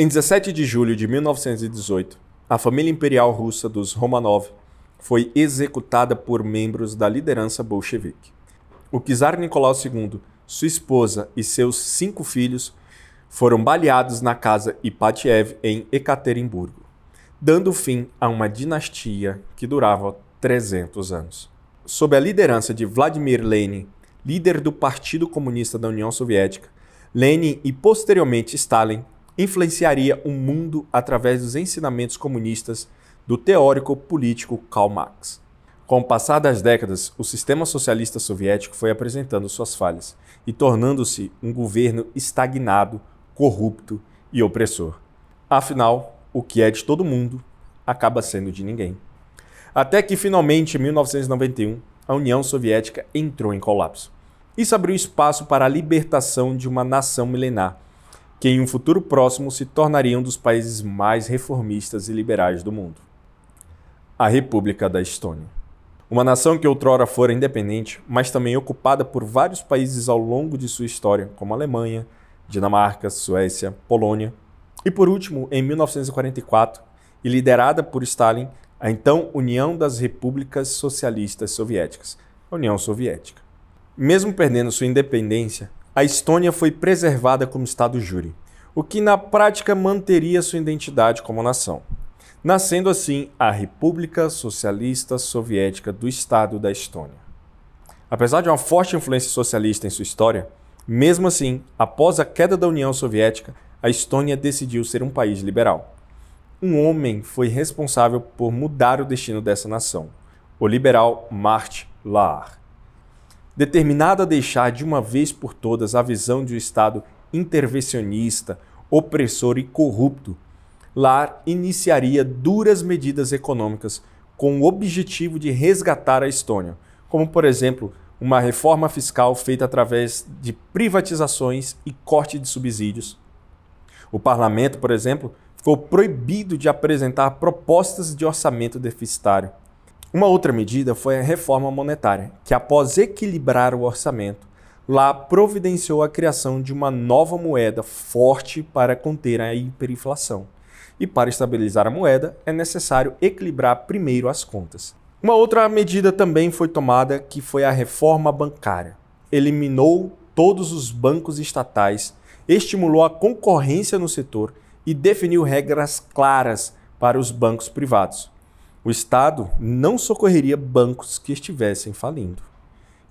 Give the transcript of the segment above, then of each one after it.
Em 17 de julho de 1918, a família imperial russa dos Romanov foi executada por membros da liderança bolchevique. O czar Nicolau II, sua esposa e seus cinco filhos foram baleados na casa Ipatiev em Ekaterimburgo, dando fim a uma dinastia que durava 300 anos. Sob a liderança de Vladimir Lenin, líder do Partido Comunista da União Soviética, Lenin e posteriormente Stalin influenciaria o mundo através dos ensinamentos comunistas do teórico político Karl Marx. Com o passar das décadas, o sistema socialista soviético foi apresentando suas falhas e tornando-se um governo estagnado, corrupto e opressor. Afinal, o que é de todo mundo acaba sendo de ninguém. Até que finalmente, em 1991, a União Soviética entrou em colapso. Isso abriu espaço para a libertação de uma nação milenar que em um futuro próximo se tornaria um dos países mais reformistas e liberais do mundo. A República da Estônia. Uma nação que outrora fora independente, mas também ocupada por vários países ao longo de sua história, como Alemanha, Dinamarca, Suécia, Polônia, e por último, em 1944, e liderada por Stalin, a então União das Repúblicas Socialistas Soviéticas, a União Soviética. Mesmo perdendo sua independência, a Estônia foi preservada como Estado-júri, o que na prática manteria sua identidade como nação, nascendo assim a República Socialista Soviética do Estado da Estônia. Apesar de uma forte influência socialista em sua história, mesmo assim, após a queda da União Soviética, a Estônia decidiu ser um país liberal. Um homem foi responsável por mudar o destino dessa nação, o liberal Mart Laar determinado a deixar de uma vez por todas a visão de um Estado intervencionista, opressor e corrupto, Lar iniciaria duras medidas econômicas com o objetivo de resgatar a Estônia, como, por exemplo, uma reforma fiscal feita através de privatizações e corte de subsídios. O parlamento, por exemplo, ficou proibido de apresentar propostas de orçamento deficitário. Uma outra medida foi a reforma monetária, que após equilibrar o orçamento, lá providenciou a criação de uma nova moeda forte para conter a hiperinflação. E para estabilizar a moeda, é necessário equilibrar primeiro as contas. Uma outra medida também foi tomada, que foi a reforma bancária. Eliminou todos os bancos estatais, estimulou a concorrência no setor e definiu regras claras para os bancos privados o Estado não socorreria bancos que estivessem falindo.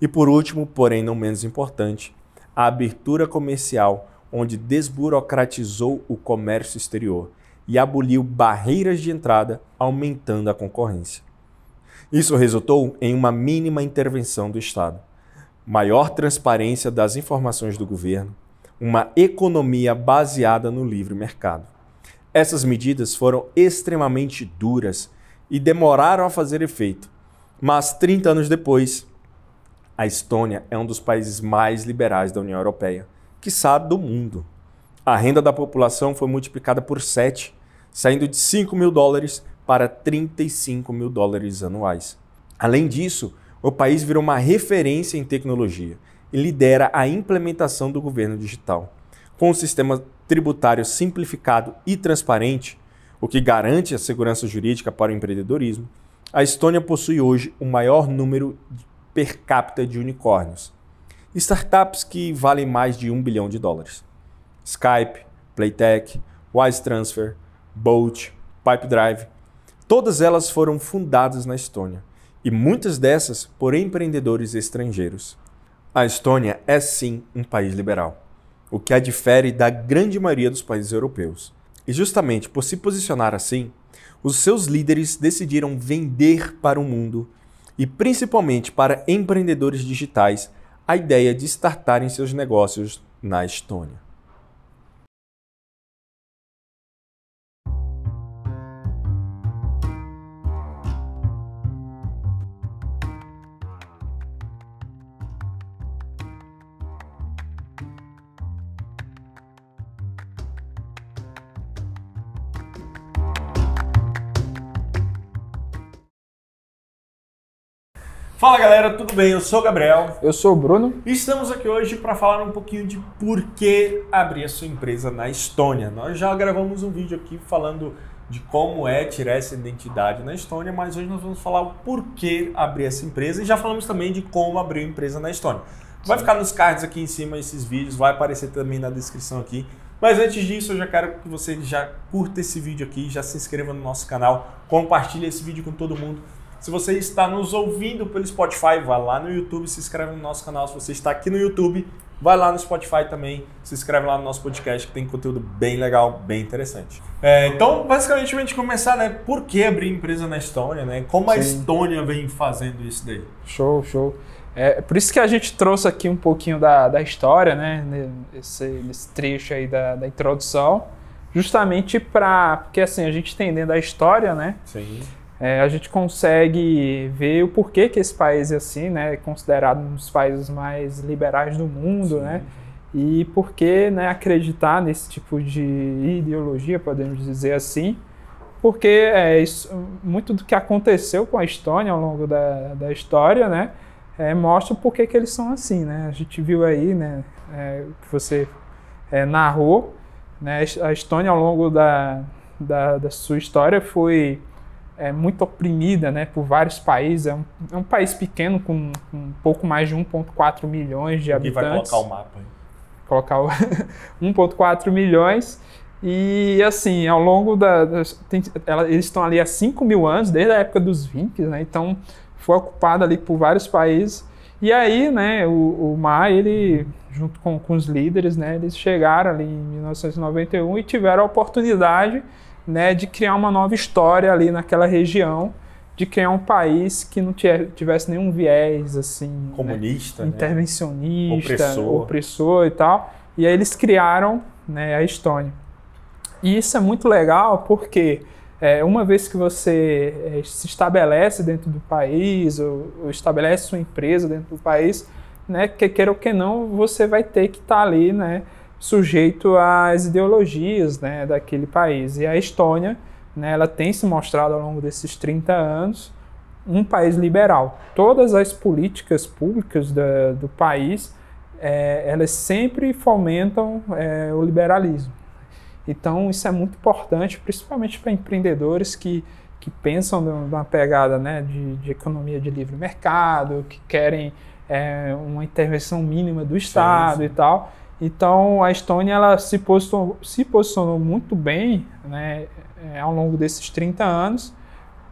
E por último, porém não menos importante, a abertura comercial, onde desburocratizou o comércio exterior e aboliu barreiras de entrada, aumentando a concorrência. Isso resultou em uma mínima intervenção do Estado, maior transparência das informações do governo, uma economia baseada no livre mercado. Essas medidas foram extremamente duras e demoraram a fazer efeito. Mas 30 anos depois, a Estônia é um dos países mais liberais da União Europeia, quiçá do mundo. A renda da população foi multiplicada por 7, saindo de 5 mil dólares para 35 mil dólares anuais. Além disso, o país virou uma referência em tecnologia e lidera a implementação do governo digital. Com um sistema tributário simplificado e transparente, o que garante a segurança jurídica para o empreendedorismo, a Estônia possui hoje o maior número per capita de unicórnios. Startups que valem mais de um bilhão de dólares. Skype, Playtech, Wise Transfer, Bolt, Pipedrive, todas elas foram fundadas na Estônia e muitas dessas por empreendedores estrangeiros. A Estônia é sim um país liberal, o que a difere da grande maioria dos países europeus. E justamente por se posicionar assim, os seus líderes decidiram vender para o mundo e principalmente para empreendedores digitais a ideia de startarem seus negócios na Estônia. Fala galera, tudo bem? Eu sou o Gabriel. Eu sou o Bruno. E estamos aqui hoje para falar um pouquinho de por que abrir a sua empresa na Estônia. Nós já gravamos um vídeo aqui falando de como é tirar essa identidade na Estônia, mas hoje nós vamos falar o porquê abrir essa empresa e já falamos também de como abrir uma empresa na Estônia. Vai ficar nos cards aqui em cima esses vídeos, vai aparecer também na descrição aqui. Mas antes disso, eu já quero que você já curta esse vídeo aqui, já se inscreva no nosso canal, compartilhe esse vídeo com todo mundo se você está nos ouvindo pelo Spotify, vá lá no YouTube, se inscreve no nosso canal. Se você está aqui no YouTube, vai lá no Spotify também, se inscreve lá no nosso podcast que tem conteúdo bem legal, bem interessante. É, então, basicamente, a gente começar, né? Por que abrir empresa na Estônia, né? Como a Sim. Estônia vem fazendo isso daí? Show, show. É por isso que a gente trouxe aqui um pouquinho da, da história, né? Nesse, nesse trecho aí da, da introdução, justamente para porque assim a gente entendendo a história, né? Sim é, a gente consegue ver o porquê que esse país é assim, né, é considerado um dos países mais liberais do mundo, Sim. né, e por que né, acreditar nesse tipo de ideologia, podemos dizer assim, porque é, isso, muito do que aconteceu com a Estônia ao longo da, da história, né, é, mostra porquê que eles são assim, né, a gente viu aí, né, é, que você é, narrou, né, a Estônia ao longo da, da, da sua história foi é muito oprimida né, por vários países. É um, é um país pequeno com, com, um pouco mais de 1,4 milhões de habitantes. E vai colocar o mapa aí. Colocar 1,4 milhões. E assim, ao longo da. Tem, ela, eles estão ali há 5 mil anos, desde a época dos Vinks, né? Então foi ocupado ali por vários países. E aí, né, o, o Ma, ele, junto com, com os líderes, né, eles chegaram ali em 1991 e tiveram a oportunidade né, de criar uma nova história ali naquela região, de criar um país que não tivesse nenhum viés assim né, comunista, né, intervencionista, opressor. opressor. e tal. E aí eles criaram né, a Estônia. E isso é muito legal porque é, uma vez que você é, se estabelece dentro do país ou, ou, estabelece sua empresa dentro do país, né, que queira ou que não, você vai ter que estar tá ali, né, sujeito às ideologias né, daquele país. E a Estônia, né, ela tem se mostrado ao longo desses 30 anos um país liberal. Todas as políticas públicas da, do país, é, elas sempre fomentam é, o liberalismo. Então isso é muito importante, principalmente para empreendedores que, que pensam numa pegada né, de, de economia de livre mercado, que querem é, uma intervenção mínima do Estado sim, sim. e tal. Então a Estônia ela se posicionou, se posicionou muito bem né, é, ao longo desses 30 anos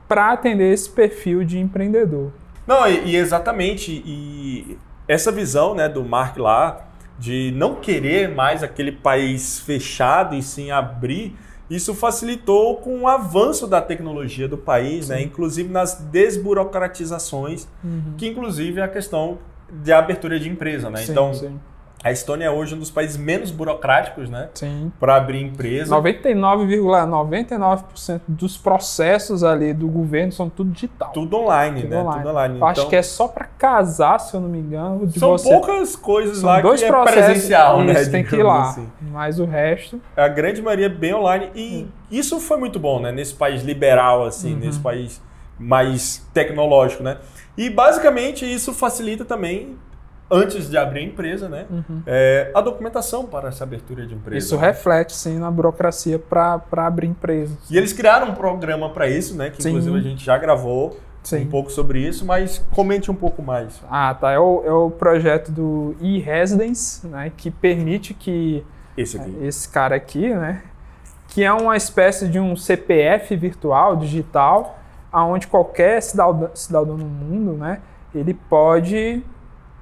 para atender esse perfil de empreendedor. Não, e, e, exatamente. E essa visão né, do Mark lá de não querer mais aquele país fechado e sim abrir, isso facilitou com o avanço da tecnologia do país, né, inclusive nas desburocratizações, uhum. que inclusive é a questão de abertura de empresa. Né? Sim, então, sim a Estônia é hoje um dos países menos burocráticos, né? Sim. Para abrir empresa. 99,99% ,99 dos processos ali do governo são tudo digital. Tudo online, tudo né? Online. Tudo online. Eu então, acho que é só para casar, se eu não me engano. são você... poucas coisas são lá dois que é processos, presencial, isso, né? tem que ir lá. Assim. Mas o resto. A grande maioria é bem online. E hum. isso foi muito bom, né? Nesse país liberal, assim, uhum. nesse país mais tecnológico, né? E basicamente isso facilita também antes de abrir a empresa, né? Uhum. É, a documentação para essa abertura de empresa. Isso reflete, sim, na burocracia para abrir empresa. E eles criaram um programa para isso, né? Que sim. inclusive a gente já gravou sim. um pouco sobre isso, mas comente um pouco mais. Ah, tá. É o, é o projeto do e-Residence, né? Que permite que esse, aqui. esse cara aqui, né? Que é uma espécie de um CPF virtual, digital, aonde qualquer cidadão, cidadão no mundo, né? Ele pode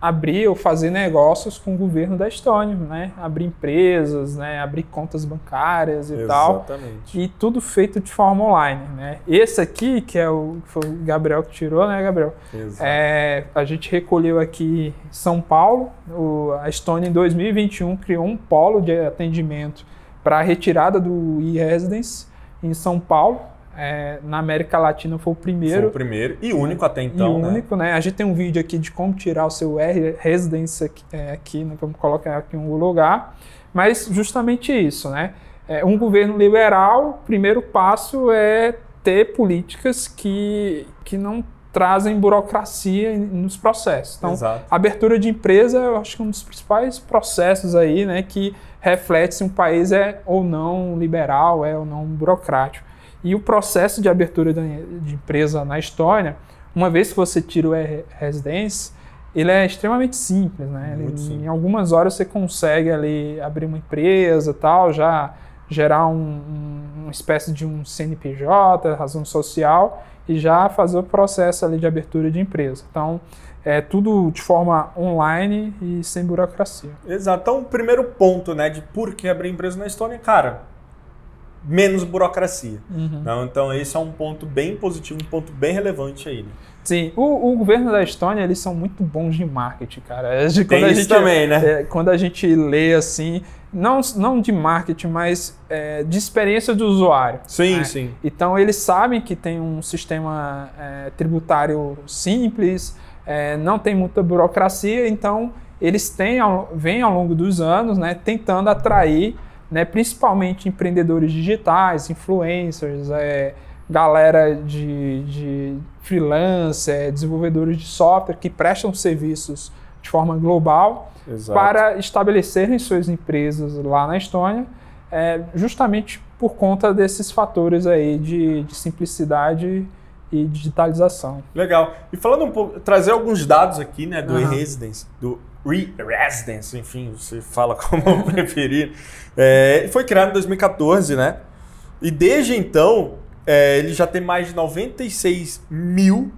abrir ou fazer negócios com o governo da Estônia, né? Abrir empresas, né? Abrir contas bancárias e Exatamente. tal. E tudo feito de forma online, né? Esse aqui, que é o, foi o Gabriel que tirou, né, Gabriel? É, a gente recolheu aqui em São Paulo. O, a Estônia, em 2021, criou um polo de atendimento para a retirada do e-residence em São Paulo é, na América Latina foi o primeiro. Foi o primeiro e único até então. E né? único, né? A gente tem um vídeo aqui de como tirar o seu R residence aqui, é, aqui né? vamos colocar aqui um lugar. Mas justamente isso, né? É, um governo liberal, primeiro passo é ter políticas que, que não trazem burocracia nos processos. Então, Exato. abertura de empresa, eu acho que é um dos principais processos aí, né, que reflete se um país é ou não liberal, é ou não burocrático. E o processo de abertura de empresa na Estônia, uma vez que você tira o e-residência, ele é extremamente simples, né? Ele- simples. Em algumas horas você consegue ali abrir uma empresa tal, já gerar um- um- uma espécie de um CNPJ, razão social, e já fazer o processo ali de abertura de empresa. Então, é tudo de forma online e sem burocracia. Exato. Então, o primeiro ponto, né, de por que abrir empresa na Estônia, cara, menos burocracia. Não, então, esse é um ponto bem positivo, um ponto bem relevante aí. Né? Sim, o, o governo da Estônia, eles são muito bons de marketing, cara. Tem quando a isso gente- também, né? é, quando a gente lê assim, não, não de marketing, mas é, de experiência do usuário. Sim, né? sim. Então eles sabem que tem um sistema é, tributário simples, é, não tem muita burocracia, então eles têm, vêm ao longo dos anos né, tentando atrair né, principalmente empreendedores digitais, influencers, é, galera de, de freelancer, desenvolvedores de software que prestam serviços de forma global Exato. para estabelecerem suas empresas lá na Estônia, é, justamente por conta desses fatores aí de, de simplicidade e digitalização. Legal. E falando um pouco, trazer alguns dados aqui, né, do Aham. e-residence, do re-residence, enfim, você fala como preferir. É, foi criado em 2014, né? E desde então, é, ele já tem mais de 96 mil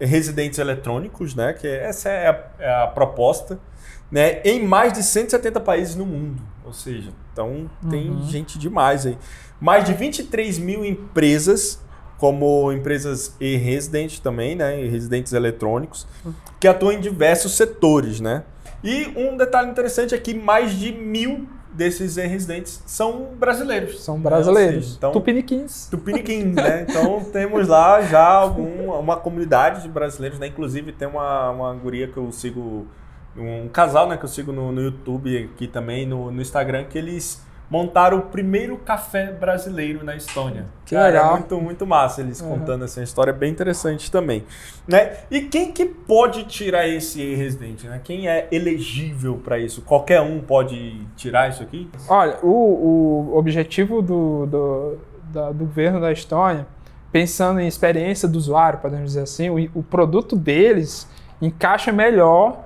residentes eletrônicos, né? Que essa é a, é a proposta, né? Em mais de 170 países no mundo. Ou seja, então tem Uhum. gente demais aí. Mais de 23 mil empresas, como empresas e-resident também, né? E residentes eletrônicos, que atuam em diversos setores, né? E um detalhe interessante é que mais de mil desses e-residentes são brasileiros. São brasileiros. então, Tupiniquins. Tupiniquins, né? Então temos lá já algum, uma comunidade de brasileiros, né? Inclusive tem uma, uma guria que eu sigo, um casal, né? Que eu sigo no, no YouTube aqui também, no, no Instagram, que eles montaram o primeiro café brasileiro na Estônia. Que Cara, legal. É muito, muito massa eles Uhum. contando essa história, bem interessante também. Né? E quem que pode tirar esse residente? Né? Quem é elegível para isso? Qualquer um pode tirar isso aqui? Olha, o, o objetivo do, do, da- do governo da Estônia, pensando em experiência do usuário, podemos dizer assim, o, o produto deles encaixa melhor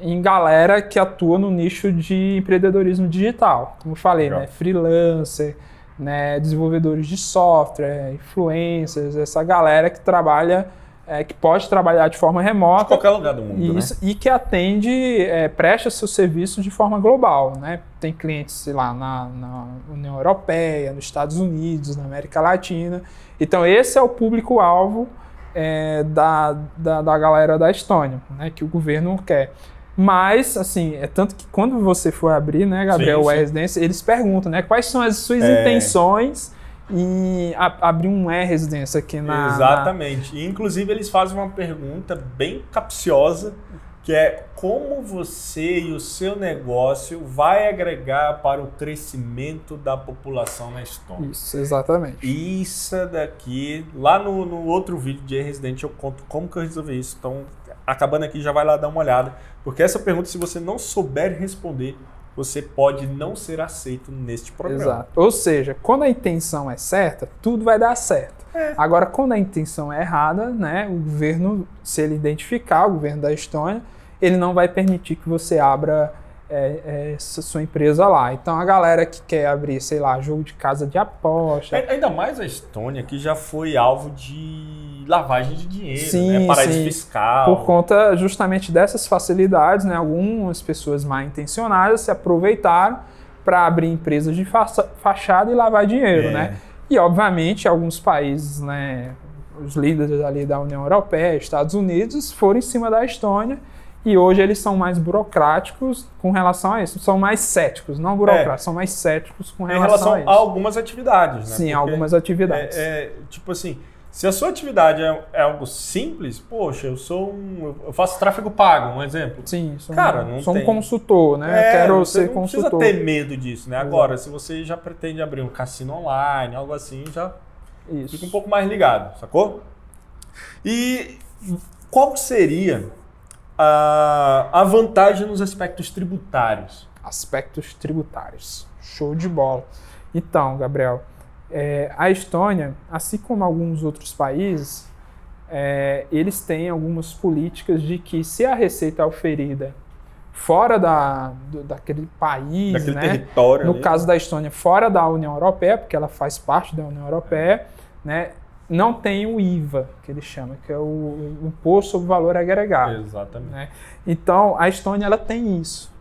em galera que atua no nicho de empreendedorismo digital. Como eu falei, Legal. né? Freelancer, né? desenvolvedores de software, influencers, essa galera que trabalha, é, que pode trabalhar de forma De remota qualquer lugar do mundo, isso, e que atende, é, presta seu serviço de forma global, né? Tem clientes, sei lá, na, na União Europeia, nos Estados Unidos, na América Latina. Então esse é o público-alvo é, da, da, da galera da Estônia, né? Que o governo quer. Mas, assim, é tanto que quando você for abrir, né, Gabriel, Sim, e-residência, eles perguntam, né? Quais são as suas É. intenções em a- abrir um e-residência aqui na... na- Exatamente. E, inclusive, eles fazem uma pergunta bem capciosa, que é como você e o seu negócio vai agregar para o crescimento da população na Estônia. Isso, exatamente. Isso daqui, lá no, no outro vídeo de Residente eu conto como que eu resolvi isso. Então, acabando aqui, já vai lá dar uma olhada. Porque essa pergunta, se você não souber responder, você pode não ser aceito neste programa. Exato. Ou seja, quando a intenção é certa, tudo vai dar certo. É. Agora, quando a intenção é errada, né, o governo, se ele identificar, o governo da Estônia, ele não vai permitir que você abra é, é, essa sua empresa lá. Então, a galera que quer abrir, sei lá, jogo de casa de aposta, Ai- Ainda mais a Estônia, que já foi alvo de lavagem de dinheiro, Sim, né? paraíso sim. fiscal. por conta justamente dessas facilidades, né, algumas pessoas mal intencionadas se aproveitaram para abrir empresas de faça- fachada e lavar dinheiro, É. né? E, obviamente, alguns países, né, os líderes ali da União Europeia, Estados Unidos, foram em cima da Estônia e hoje eles são mais burocráticos com relação a isso. São mais céticos, não burocráticos, são mais céticos com em relação, relação a a, isso. algumas atividades, né? Sim, Porque algumas atividades. É, é, tipo assim, se a sua atividade é, é algo simples, poxa, eu sou um. Eu faço tráfego pago, um exemplo. Sim, sou, Cara, um, não sou um tem. consultor, né? É, Quero ser não consultor. precisa ter medo disso, né? Agora, se você já pretende abrir um cassino online, algo assim, já Isso. fica um pouco mais ligado, sacou? E qual seria a, a vantagem nos aspectos tributários? Aspectos tributários. Show de bola. Então, Gabriel, é, a Estônia, assim como alguns outros países, é, eles têm algumas políticas de que se a receita é oferida fora da, do, daquele país, Daquele né? território. no ali. caso da Estônia, fora da União Europeia, porque ela faz parte da União Europeia, né? Não tem o IVA, que ele chama, que é o, Imposto sobre Valor Agregado. Exatamente. né? Então, a Estônia ela tem isso.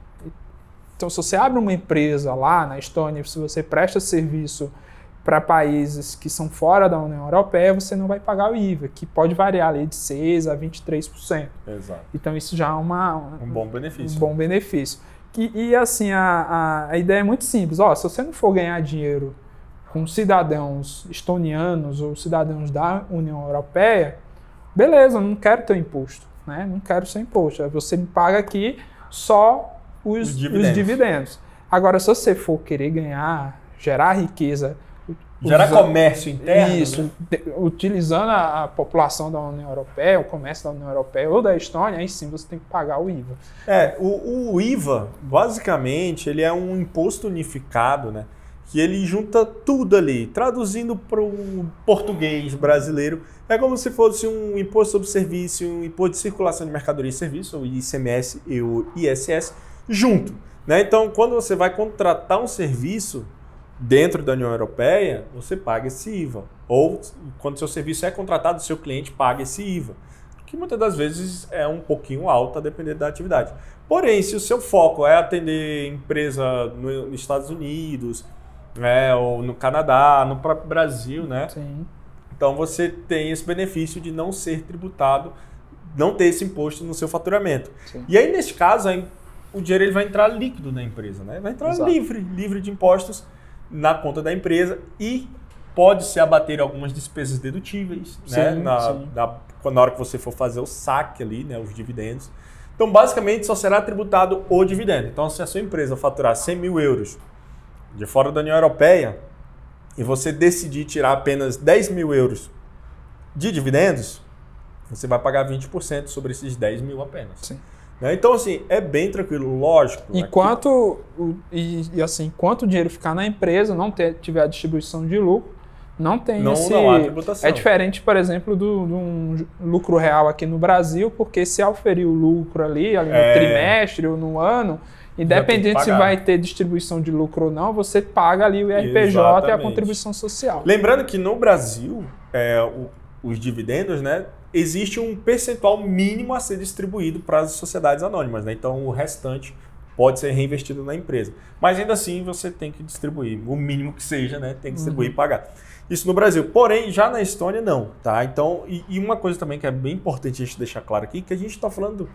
Então, se você abre uma empresa lá na Estônia, se você presta serviço para países que são fora da União Europeia, você não vai pagar o IVA, que pode variar ali de 6 a 23%. Exato. Então, isso já é uma, Um bom benefício. um bom benefício. Que, e assim, a, a, a ideia é muito simples. Ó, se você não for ganhar dinheiro com cidadãos estonianos ou cidadãos da União Europeia, beleza, não quero teu imposto. Né? Não quero seu imposto. Você me paga aqui só os, Os os dividendos. dividendos. Agora, se você for querer ganhar, gerar riqueza. Gerar usando- comércio interno. isso, né? utilizando a, a população da União Europeia, o comércio da União Europeia ou da Estônia, aí sim você tem que pagar o IVA. É, o, o IVA, basicamente, ele é um imposto unificado, né? Que ele junta tudo ali. Traduzindo para o português brasileiro, é como se fosse um imposto sobre serviço, um imposto de circulação de mercadoria e serviço, o ICMS e o ISS, junto. Né? Então, quando você vai contratar um serviço dentro da União Europeia, você paga esse IVA. Ou, quando seu serviço é contratado, seu cliente paga esse IVA. Que muitas das vezes é um pouquinho alto, a depender da atividade. Porém, se o seu foco é atender empresa no- nos Estados Unidos, né, ou no Canadá, no próprio Brasil, né? Sim. Então você tem esse benefício de não ser tributado, não ter esse imposto no seu faturamento. Sim. E aí, nesse caso, aí, o dinheiro ele vai entrar líquido na empresa, né? Vai entrar Exato. livre, livre de impostos na conta da empresa e pode se abater algumas despesas dedutíveis, né? Sim, Na, sim. na- na hora que você for fazer o saque ali, né? Os dividendos. Então, basicamente, só será tributado o dividendo. Então, se a sua empresa faturar 100 mil euros de fora da União Europeia e você decidir tirar apenas 10 mil euros de dividendos, você vai pagar 20% sobre esses 10 mil apenas. Sim. Né? Então, assim, é bem tranquilo, lógico. aqui- Enquanto, o- e, e assim, enquanto o dinheiro ficar na empresa, não ter, tiver a distribuição de lucro, não tem não, esse... não há tributação. É diferente, por exemplo, do, de um lucro real aqui no Brasil, porque se auferir o lucro ali, ali no É. trimestre ou no ano, independente se vai ter distribuição de lucro ou não, você paga ali o IRPJ e a contribuição social. Lembrando que no Brasil, é, o- os dividendos, né, existe um percentual mínimo a ser distribuído para as sociedades anônimas. Né? Então, o restante pode ser reinvestido na empresa. Mas ainda assim, você tem que distribuir, o mínimo que seja, né, tem que distribuir e pagar. Isso no Brasil. Porém, já na Estônia, não. Tá? Então, e, e uma coisa também que é bem importante a gente deixar claro aqui, que a gente está falando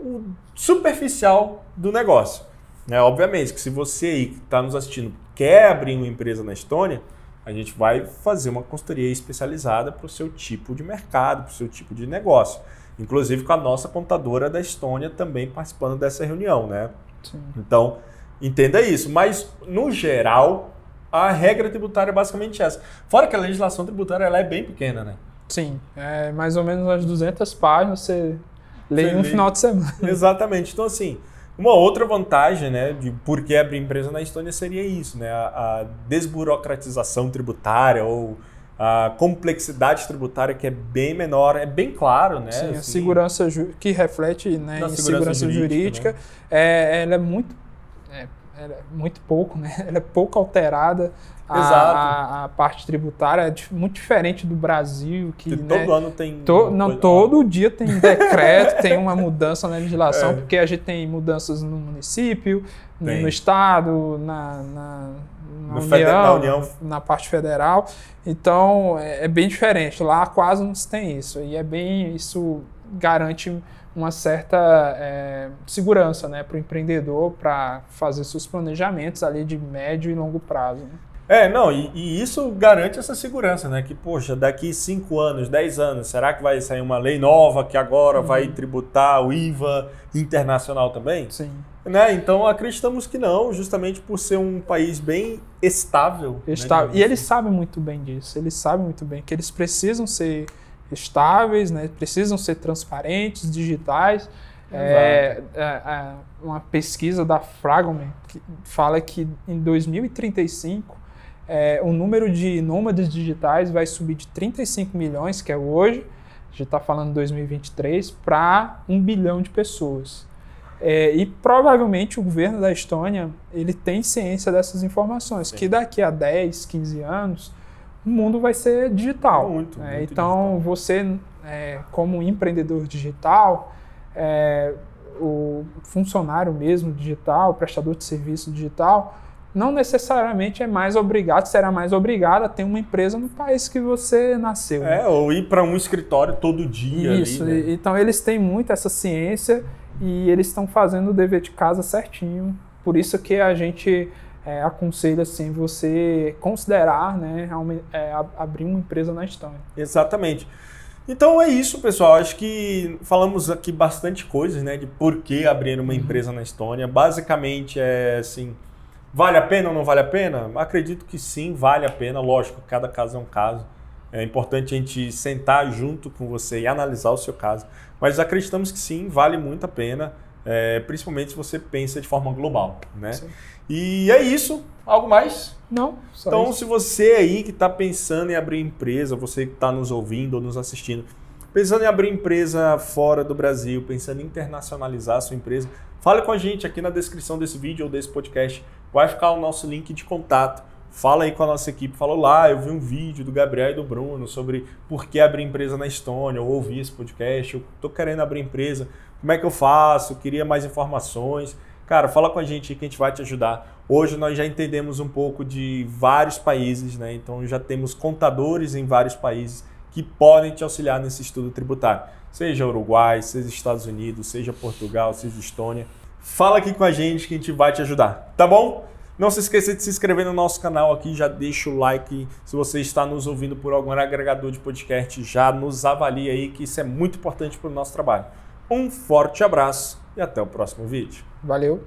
o superficial do negócio. Né? Obviamente que se você aí que está nos assistindo quer abrir uma empresa na Estônia, a gente vai fazer uma consultoria especializada para o seu tipo de mercado, para o seu tipo de negócio. Inclusive com a nossa contadora da Estônia também participando dessa reunião, né? Sim. Então, entenda isso. Mas, no geral, a regra tributária é basicamente essa. Fora que a legislação tributária ela é bem pequena, né? Sim, é mais ou menos umas 200 páginas, você em um final de semana. Exatamente. Então, assim, uma outra vantagem, né, de por que abrir empresa na Estônia seria isso, né? A, a desburocratização tributária ou a complexidade tributária que é bem menor, é bem claro, né? Sim, a assim. segurança ju- que reflete né, Na em segurança segurança, jurídica, jurídica, é, ela é muito, é, ela é muito pouco, né? Ela é pouco alterada. A, a, a parte tributária é muito diferente do Brasil, que, Que né, todo ano tem. to- não, coisa- todo dia tem decreto, tem uma mudança na legislação, É. porque a gente tem mudanças no município, no, Tem. no estado, na, na, na No União, fede- na União. na parte federal. Então é, é bem diferente. Lá quase não se tem isso. E é bem. Isso garante uma certa é, segurança né, para o empreendedor para fazer seus planejamentos ali de médio e longo prazo. né? É, não, e, e isso garante essa segurança, né? Que, poxa, daqui 5 anos, 10 anos, será que vai sair uma lei nova que agora vai Uhum. tributar o IVA internacional também? Sim. Né? Então acreditamos que não, justamente por ser um país bem estável. né, Está- digamos e eles assim. sabem muito bem disso. Eles sabem muito bem que eles precisam ser estáveis, né? precisam ser transparentes, digitais. É, é, é, uma pesquisa da Fragment que fala que em 2035 é, o número de nômades digitais vai subir de 35 milhões, que é hoje, a gente está falando 2023, para um bilhão de pessoas. É, e provavelmente o governo da Estônia ele tem ciência dessas informações, Sim. que daqui a 10, 15 anos o mundo vai ser digital. Muito, é, muito então digital. você, é, como empreendedor digital, é, o funcionário mesmo digital, prestador de serviço digital, não necessariamente é mais obrigado, será mais obrigado a ter uma empresa no país que você nasceu. É, né? ou ir para um escritório todo dia. Isso, ali, né? então eles têm muito essa ciência e eles estão fazendo o dever de casa certinho. Por isso que a gente é, aconselha assim, você considerar né, é, abrir uma empresa na Estônia. Exatamente. Então é isso, pessoal. Acho que falamos aqui bastante coisas, né, de por que abrir uma uhum. empresa na Estônia. Basicamente é assim, vale a pena ou não vale a pena? Acredito que sim, vale a pena. Lógico, cada caso é um caso. É importante a gente sentar junto com você e analisar o seu caso. Mas acreditamos que sim, vale muito a pena, é, principalmente se você pensa de forma global, né? Sim. E é isso. Algo mais? Não. então, isso. se você aí que está pensando em abrir empresa, você que está nos ouvindo ou nos assistindo, pensando em abrir empresa fora do Brasil, pensando em internacionalizar a sua empresa, fale com a gente aqui na descrição desse vídeo ou desse podcast. Vai ficar o nosso link de contato. Fala aí com a nossa equipe, fala lá, eu vi um vídeo do Gabriel e do Bruno sobre por que abrir empresa na Estônia, ou ouvi esse podcast, eu estou querendo abrir empresa, como é que eu faço, queria mais informações. Cara, fala com a gente que a gente vai te ajudar. Hoje nós já entendemos um pouco de vários países, né? Então já temos contadores em vários países que podem te auxiliar nesse estudo tributário. Seja Uruguai, seja Estados Unidos, seja Portugal, seja Estônia. Fala aqui com a gente que a gente vai te ajudar, tá bom? Não se esqueça de se inscrever no nosso canal aqui, já deixa o like. Se você está nos ouvindo por algum agregador de podcast, já nos avalie aí, que isso é muito importante para o nosso trabalho. Um forte abraço e até o próximo vídeo. Valeu!